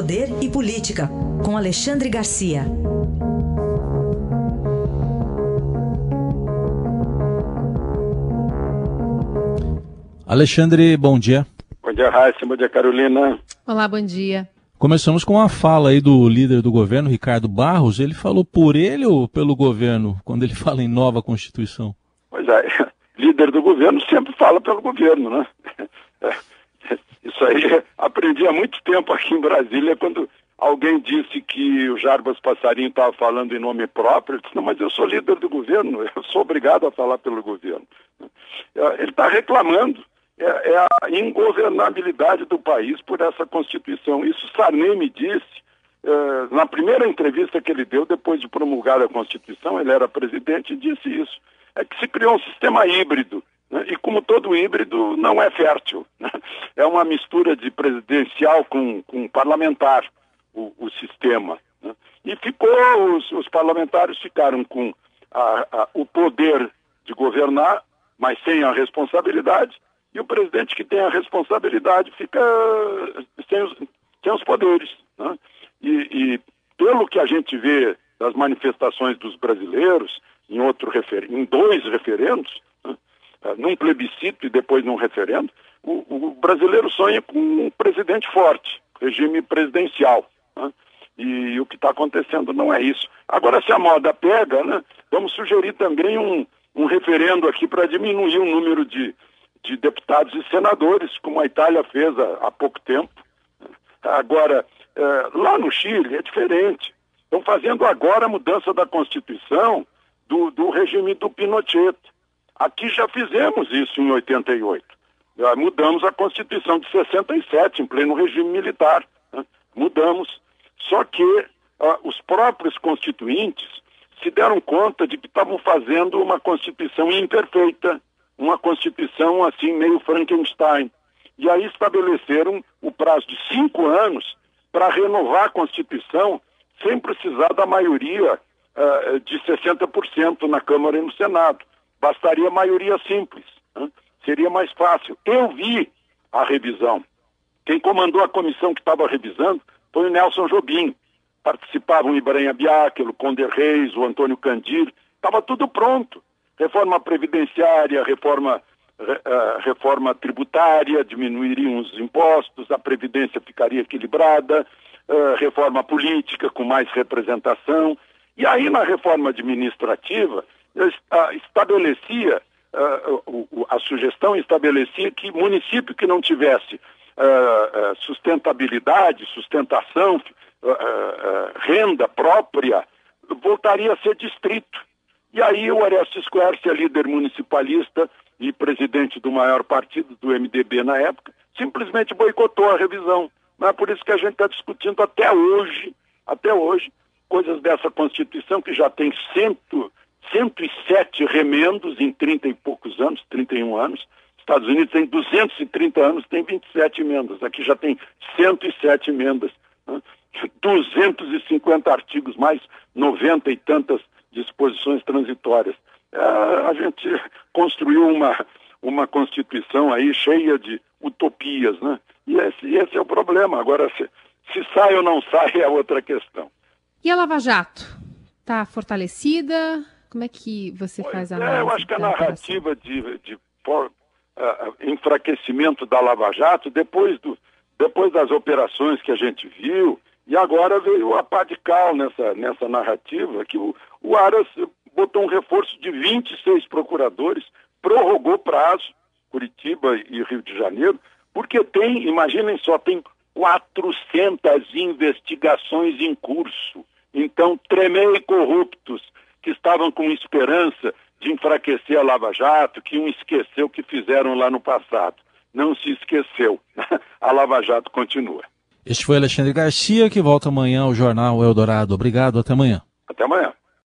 Poder e Política, com Alexandre Garcia. Alexandre, bom dia. Bom dia, Raíssa. Bom dia, Carolina. Olá, bom dia. Começamos com uma fala aí do líder do governo, Ricardo Barros. Ele falou por ele ou pelo governo, quando ele fala em nova Constituição? Pois é, líder do governo sempre fala pelo governo, né? Isso aí aprendi há muito tempo aqui em Brasília, quando alguém disse que o Jarbas Passarinho estava falando em nome próprio. Eu disse, não, mas eu sou líder do governo, eu sou obrigado a falar pelo governo. Ele está reclamando é, é, a ingovernabilidade do país por essa Constituição. Isso Sarney me disse é, na primeira entrevista que ele deu depois de promulgar a Constituição, ele era presidente e disse isso. É que se criou um sistema híbrido. Né? E como todo híbrido, não é fértil. Né? É uma mistura de presidencial com, com parlamentar, o, o sistema. Né? E ficou, os, os, parlamentares ficaram com a, a, o poder de governar, mas sem a responsabilidade, e o presidente que tem a responsabilidade fica sem os, sem os poderes. Né? E, e, pelo que a gente vê das manifestações dos brasileiros, em, outro refer... em dois referendos? Eh, num plebiscito e depois num referendo, o, o, brasileiro sonha com um presidente forte, regime presidencial. Né? E, o que está acontecendo não é isso. Agora, se a moda pega, né, vamos sugerir também um, um referendo aqui para diminuir o número de, de deputados e senadores, como a Itália fez há, há pouco tempo. Agora, é, lá no Chile é diferente. Estão fazendo agora a mudança da Constituição do, do regime do Pinochet. Aqui já fizemos isso em 88. Já mudamos a Constituição de 67, em pleno regime militar. Né? Mudamos. Só que uh, os próprios constituintes se deram conta de que estavam fazendo uma Constituição imperfeita, uma Constituição assim meio Frankenstein. E aí estabeleceram o prazo de cinco anos para renovar a Constituição sem precisar da maioria uh, de 60% na Câmara e no Senado. Bastaria maioria simples. Né? Seria mais fácil. Eu vi a revisão. Quem comandou a comissão que estava revisando foi o Nelson Jobim. Participavam o Ibrahim Biac, o Conder Reis, o Antônio Candir. Estava tudo pronto reforma previdenciária, reforma, uh, reforma tributária, diminuiriam os impostos, a previdência ficaria equilibrada, uh, reforma política com mais representação. E aí, na reforma administrativa, estabelecia, a sugestão estabelecia que município que não tivesse sustentabilidade, sustentação, renda própria, voltaria a ser distrito. E aí o Orestes Quercia, líder municipalista e presidente do maior partido do MDB na época, simplesmente boicotou a revisão. Não é por isso que a gente está discutindo até hoje, até hoje, coisas dessa Constituição que já tem cento, 107 remendos em 30 e poucos anos, 31 anos. Estados Unidos tem 230 anos, tem 27 emendas. Aqui já tem 107 emendas. Né? 250 artigos, mais 90 e tantas disposições transitórias. É, a gente construiu uma, uma Constituição aí cheia de utopias, né? E esse, esse é o problema. Agora, se, se sai ou não sai é outra questão. E a Lava Jato? Está fortalecida? Como é que você pois faz a análise? É, eu acho que a narrativa de, de for, uh, enfraquecimento da Lava Jato, depois, do, depois das operações que a gente viu, e agora veio a pá de cal nessa, nessa narrativa, que o, o Aras botou um reforço de 26 procuradores, prorrogou prazo, Curitiba e Rio de Janeiro, porque tem, imaginem só, tem 400 investigações em curso. Então, tremei corruptos que estavam com esperança de enfraquecer a Lava Jato, que um esqueceu o que fizeram lá no passado. Não se esqueceu. a Lava Jato continua. Este foi Alexandre Garcia, que volta amanhã ao Jornal Eldorado. Obrigado, até amanhã. Até amanhã.